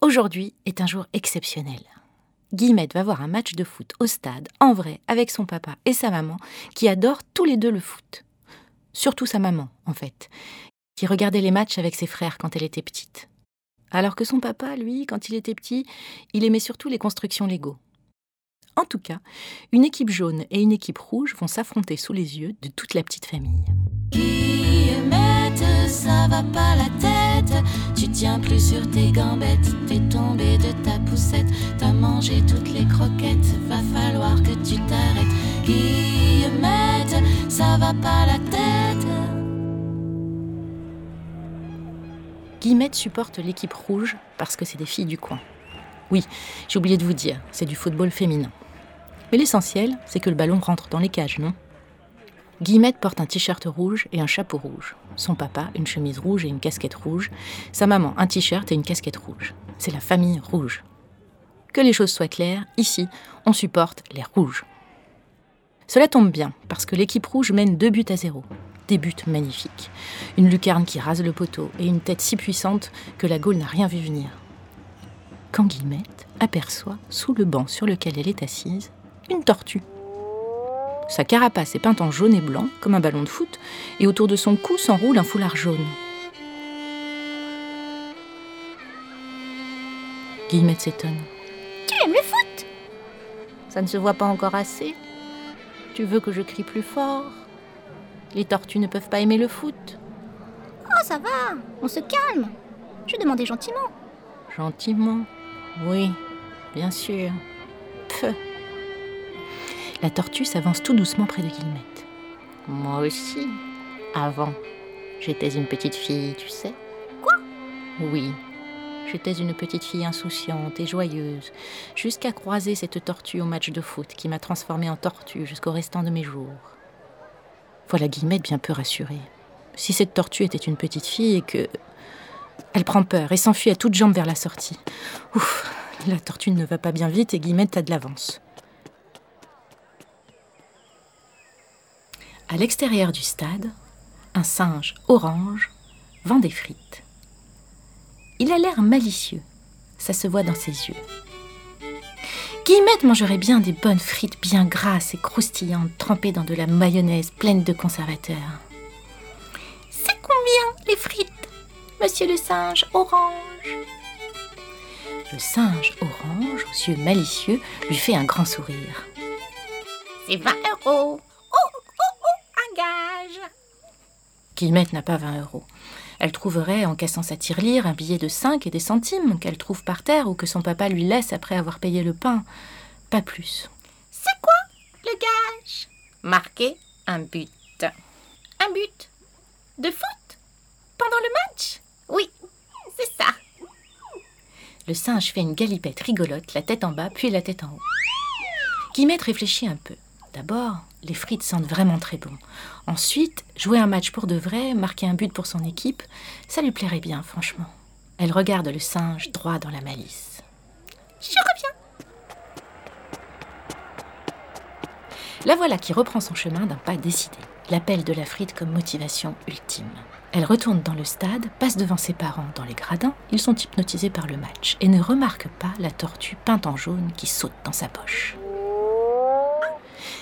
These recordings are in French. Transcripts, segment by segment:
Aujourd'hui est un jour exceptionnel. Guillemette va voir un match de foot au stade, en vrai, avec son papa et sa maman, qui adorent tous les deux le foot. Surtout sa maman, en fait, qui regardait les matchs avec ses frères quand elle était petite. Alors que son papa, lui, quand il était petit, il aimait surtout les constructions Lego. En tout cas, une équipe jaune et une équipe rouge vont s'affronter sous les yeux de toute la petite famille. Tiens plus sur tes gambettes. T'es tombé de ta poussette. T'as mangé toutes les croquettes. Va falloir que tu t'arrêtes. Guillemette, ça va pas la tête. Guillemette supporte l'équipe rouge parce que c'est des filles du coin. Oui, j'ai oublié de vous dire, c'est du football féminin. Mais l'essentiel, c'est que le ballon rentre dans les cages, non? Guillemette porte un t-shirt rouge et un chapeau rouge. Son papa, une chemise rouge et une casquette rouge. Sa maman, un t-shirt et une casquette rouge. C'est la famille rouge. Que les choses soient claires, ici, on supporte les rouges. Cela tombe bien, parce que l'équipe rouge mène deux buts à zéro. Des buts magnifiques. Une lucarne qui rase le poteau et une tête si puissante que la Gaule n'a rien vu venir. Quand Guillemette aperçoit, sous le banc sur lequel elle est assise, une tortue. Sa carapace est peinte en jaune et blanc, comme un ballon de foot, et autour de son cou s'enroule un foulard jaune. Guillemette s'étonne. Tu aimes le foot? Ça ne se voit pas encore assez Tu veux que je crie plus fort? Les tortues ne peuvent pas aimer le foot. Oh, ça va, on se calme. Je demandais gentiment. Gentiment? Oui, bien sûr. Pfff la tortue s'avance tout doucement près de Guillemette. Moi aussi. Avant, j'étais une petite fille, tu sais. Quoi? Oui. J'étais une petite fille insouciante et joyeuse, jusqu'à croiser cette tortue au match de foot qui m'a transformée en tortue jusqu'au restant de mes jours. Voilà Guillemette bien peu rassurée. Si cette tortue était une petite fille et que. Elle prend peur et s'enfuit à toutes jambes vers la sortie. Ouf, la tortue ne va pas bien vite et Guillemette a de l'avance. À l'extérieur du stade, un singe orange vend des frites. Il a l'air malicieux, ça se voit dans ses yeux. Guillemette mangerait bien des bonnes frites bien grasses et croustillantes, trempées dans de la mayonnaise pleine de conservateurs. C'est combien les frites, monsieur le singe orange? Le singe orange, aux yeux malicieux, lui fait un grand sourire. C'est 20 euros. Guillemette n'a pas 20 euros. Elle trouverait, en cassant sa tirelire, un billet de 5 et des centimes qu'elle trouve par terre ou que son papa lui laisse après avoir payé le pain. Pas plus. C'est quoi le gage? Marquer un but. Un but De foot? Pendant le match? Oui, c'est ça. Le singe fait une galipette rigolote, la tête en bas, puis la tête en haut. Guillemette réfléchit un peu. D'abord, les frites sentent vraiment très bon. Ensuite, jouer un match pour de vrai, marquer un but pour son équipe, ça lui plairait bien, franchement. Elle regarde le singe droit dans la malice. Je reviens. La voilà qui reprend son chemin d'un pas décidé, l'appel de la frite comme motivation ultime. Elle retourne dans le stade, passe devant ses parents dans les gradins, ils sont hypnotisés par le match et ne remarquent pas la tortue peinte en jaune qui saute dans sa poche.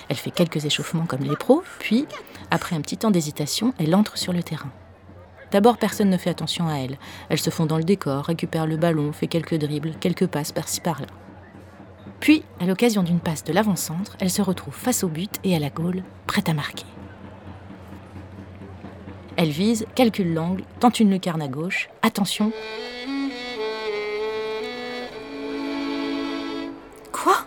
Elle fait quelques échauffements comme les pros, puis, après un petit temps d'hésitation, elle entre sur le terrain. D'abord, personne ne fait attention à elle. Elle se fond dans le décor, récupère le ballon, fait quelques dribbles, quelques passes par-ci par-là. Puis, à l'occasion d'une passe de l'avant-centre, elle se retrouve face au but et à la gaule, prête à marquer. Elle vise, calcule l'angle, tente une lucarne à gauche. Attention. Quoi?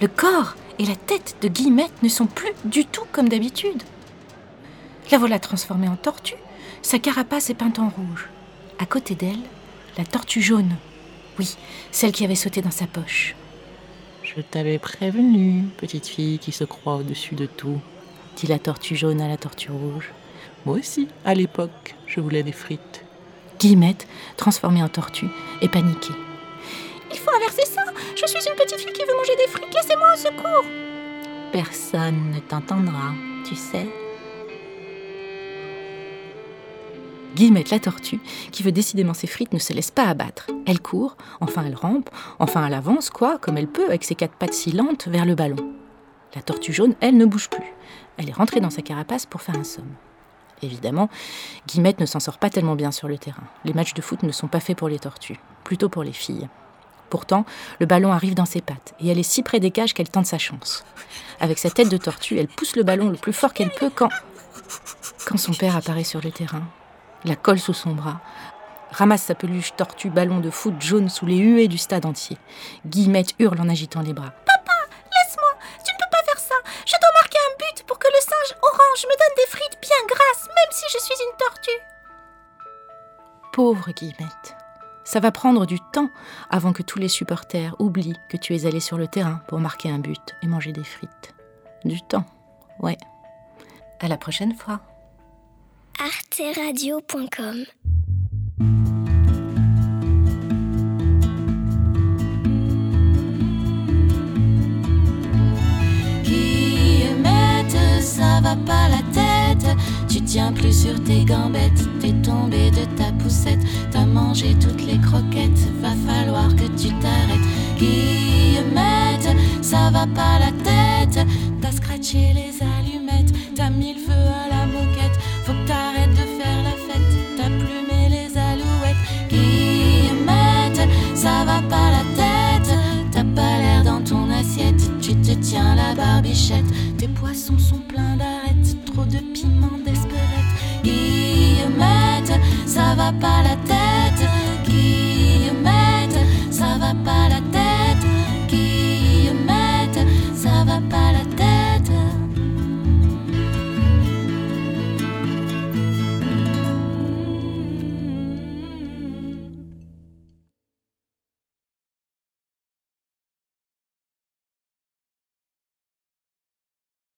Le corps? Et la tête de Guillemette ne sont plus du tout comme d'habitude. La voilà transformée en tortue, sa carapace est peinte en rouge. À côté d'elle, la tortue jaune. Oui, celle qui avait sauté dans sa poche. Je t'avais prévenu, petite fille qui se croit au-dessus de tout, dit la tortue jaune à la tortue rouge. Moi aussi, à l'époque, je voulais des frites. Guillemette, transformée en tortue, est paniquée. Il faut inverser ça Je suis une petite fille qui veut manger des frites, laissez-moi au secours Personne ne t'entendra, tu sais. Guillemette la tortue, qui veut décidément ses frites, ne se laisse pas abattre. Elle court, enfin elle rampe, enfin elle avance, quoi, comme elle peut, avec ses quatre pattes si lentes, vers le ballon. La tortue jaune, elle, ne bouge plus. Elle est rentrée dans sa carapace pour faire un somme. Évidemment, Guillemette ne s'en sort pas tellement bien sur le terrain. Les matchs de foot ne sont pas faits pour les tortues, plutôt pour les filles. Pourtant, le ballon arrive dans ses pattes et elle est si près des cages qu'elle tente sa chance. Avec sa tête de tortue, elle pousse le ballon le plus fort qu'elle peut quand. Quand son père apparaît sur le terrain, la colle sous son bras, ramasse sa peluche tortue ballon de foot jaune sous les huées du stade entier. Guillemette hurle en agitant les bras. Papa, laisse-moi, tu ne peux pas faire ça. Je dois marquer un but pour que le singe orange me donne des frites bien grasses, même si je suis une tortue. Pauvre Guillemette. Ça va prendre du temps avant que tous les supporters oublient que tu es allé sur le terrain pour marquer un but et manger des frites. Du temps, ouais. À la prochaine fois. arteradio.com ça va pas la tête. Tu tiens plus sur tes gambettes. T'es tombé de ta poussette. T'as mangé Les allumettes. T'as mis le feu à la moquette. Faut que t'arrêtes de faire la fête. T'as plumé les alouettes. Guillemette, ça va pas la tête. T'as pas l'air dans ton assiette. Tu te tiens la barbichette. Tes poissons sont pleins d'arêtes. Trop de piment d'espérette. Guillemette, ça va pas la tête.